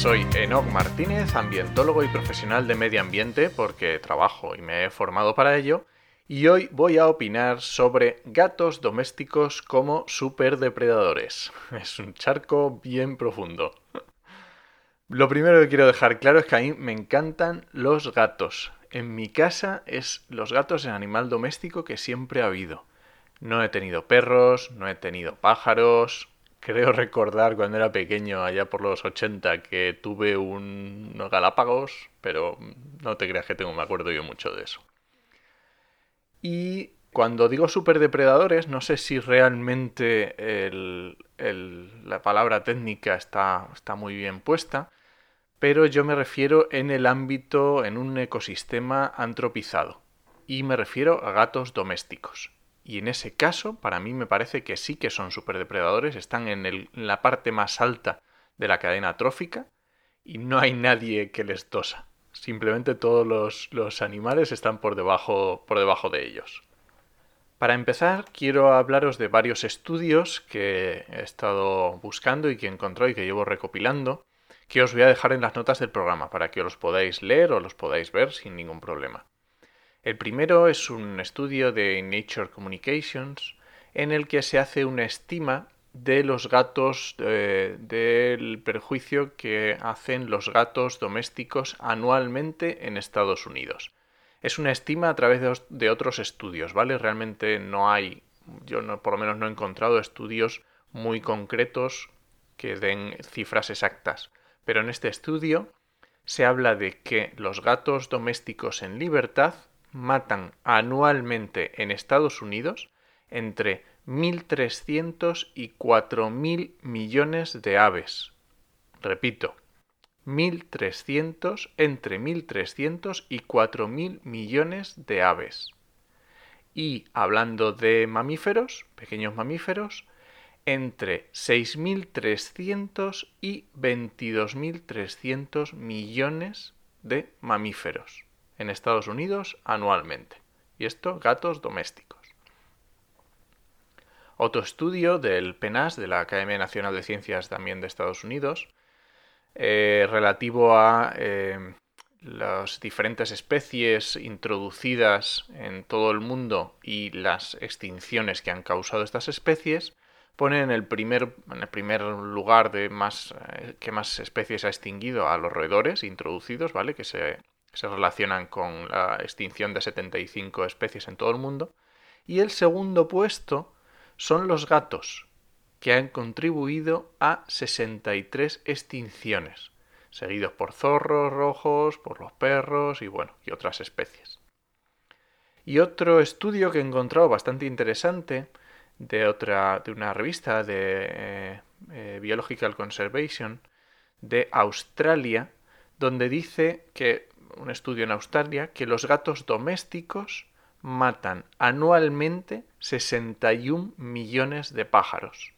Soy Enoc Martínez, ambientólogo y profesional de medio ambiente porque trabajo y me he formado para ello. Y hoy voy a opinar sobre gatos domésticos como superdepredadores. Es un charco bien profundo. Lo primero que quiero dejar claro es que a mí me encantan los gatos. En mi casa es los gatos el animal doméstico que siempre ha habido. No he tenido perros, no he tenido pájaros. Creo recordar cuando era pequeño, allá por los 80, que tuve unos galápagos, pero no te creas que tengo, me acuerdo yo mucho de eso. Y cuando digo superdepredadores, no sé si realmente la palabra técnica está, está muy bien puesta, pero yo me refiero en el ámbito, en un ecosistema antropizado, y me refiero a gatos domésticos. Y en ese caso, para mí me parece que sí que son superdepredadores, están en, la parte más alta de la cadena trófica y no hay nadie que les tosa. Simplemente todos los, los animales están por debajo, por debajo de ellos. Para empezar, quiero hablaros de varios estudios que he estado buscando y que he encontrado y que llevo recopilando que os voy a dejar en las notas del programa para que os podáis leer o los podáis ver sin ningún problema. El primero es un estudio de Nature Communications en el que se hace una estima de los gatos, eh, del perjuicio que hacen los gatos domésticos anualmente en Estados Unidos. Es una estima a través de, otros estudios, ¿vale? Realmente no hay, yo no, por lo menos no he encontrado estudios muy concretos que den cifras exactas pero en este estudio se habla de que los gatos domésticos en libertad matan anualmente en Estados Unidos entre 1.300 y 4.000 millones de aves. Repito, 1.300 entre 1.300 y 4.000 millones de aves. Y hablando de mamíferos, pequeños mamíferos, entre 6.300 y 22.300 millones de mamíferos en Estados Unidos anualmente. Y esto gatos domésticos. Otro estudio del PENAS, de la Academia Nacional de Ciencias también de Estados Unidos, eh, relativo a eh, las diferentes especies introducidas en todo el mundo y las extinciones que han causado estas especies, pone en el primer, en el primer lugar de más eh, que más especies ha extinguido a los roedores introducidos, ¿vale? Que se, se relacionan con la extinción de 75 especies en todo el mundo. Y el segundo puesto son los gatos, que han contribuido a 63 extinciones, seguidos por zorros rojos, por los perros y bueno, y otras especies. Y otro estudio que he encontrado bastante interesante de otra de una revista de eh, eh, Biological Conservation de Australia donde dice que un estudio en Australia que los gatos domésticos matan anualmente 61 millones de pájaros.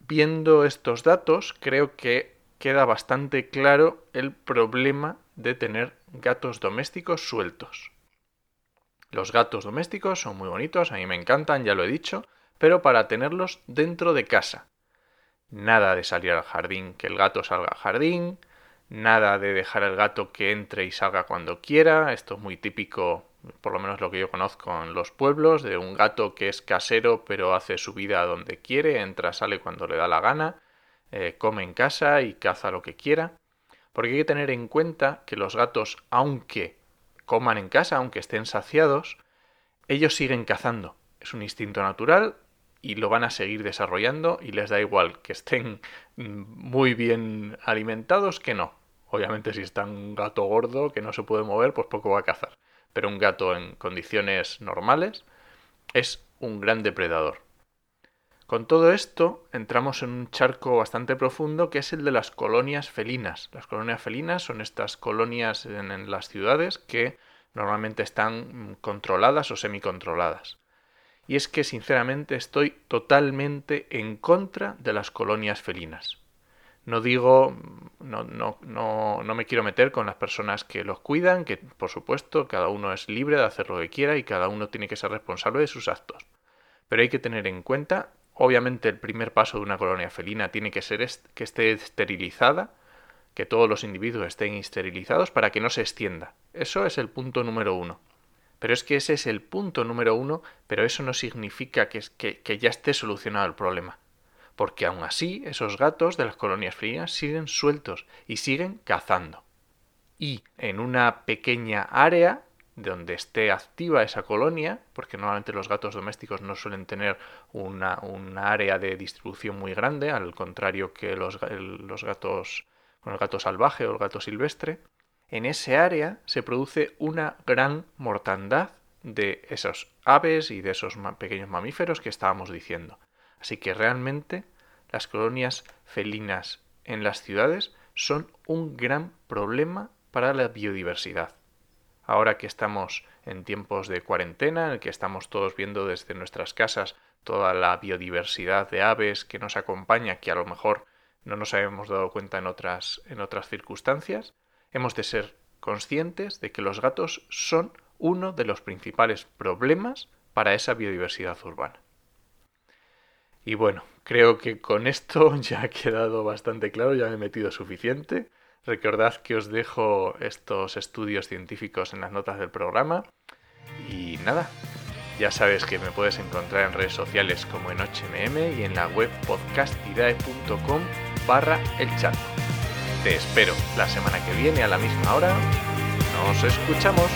Viendo estos datos, creo que queda bastante claro el problema de tener gatos domésticos sueltos. Los gatos domésticos son muy bonitos, a mí me encantan, ya lo he dicho, pero para tenerlos dentro de casa. Nada de salir al jardín, que el gato salga al jardín, nada de dejar al gato que entre y salga cuando quiera, esto es muy típico, por lo menos lo que yo conozco en los pueblos, de un gato que es casero pero hace su vida donde quiere, entra, sale cuando le da la gana, eh, come en casa y caza lo que quiera. Porque hay que tener en cuenta que los gatos, aunque coman en casa, aunque estén saciados, ellos siguen cazando. Es un instinto natural y lo van a seguir desarrollando y les da igual que estén muy bien alimentados que no. Obviamente si está un gato gordo que no se puede mover, pues poco va a cazar. Pero un gato en condiciones normales es un gran depredador. Con todo esto entramos en un charco bastante profundo que es el de las colonias felinas. Las colonias felinas son estas colonias en, las ciudades que normalmente están controladas o semicontroladas. Y es que sinceramente estoy totalmente en contra de las colonias felinas. No digo, no, no, no, no, me quiero meter con las personas que los cuidan, que por supuesto cada uno es libre de hacer lo que quiera y cada uno tiene que ser responsable de sus actos. Pero hay que tener en cuenta Obviamente el primer paso de una colonia felina tiene que ser que esté esterilizada, que todos los individuos estén esterilizados para que no se extienda. Eso es el punto número uno. Pero es que ese es el punto número uno, pero eso no significa que, que ya esté solucionado el problema. Porque aún así esos gatos de las colonias felinas siguen sueltos y siguen cazando. Y en una pequeña área donde esté activa esa colonia, porque normalmente los gatos domésticos no suelen tener una, área de distribución muy grande, al contrario que los, los gatos con el gato salvaje o el gato silvestre, en ese área se produce una gran mortandad de esos aves y de esos pequeños mamíferos que estábamos diciendo. Así que realmente las colonias felinas en las ciudades son un gran problema para la biodiversidad ahora que estamos en tiempos de cuarentena, en el que estamos todos viendo desde nuestras casas toda la biodiversidad de aves que nos acompaña, que a lo mejor no nos habíamos dado cuenta en otras, en otras circunstancias, hemos de ser conscientes de que los gatos son uno de los principales problemas para esa biodiversidad urbana. Y bueno, creo que con esto ya ha quedado bastante claro, ya me he metido suficiente. Recordad que os dejo estos estudios científicos en las notas del programa. Y nada, ya sabes que me puedes encontrar en redes sociales como en HMM y en la web podcastidae.com barra el chat. Te espero la semana que viene a la misma hora. Nos escuchamos.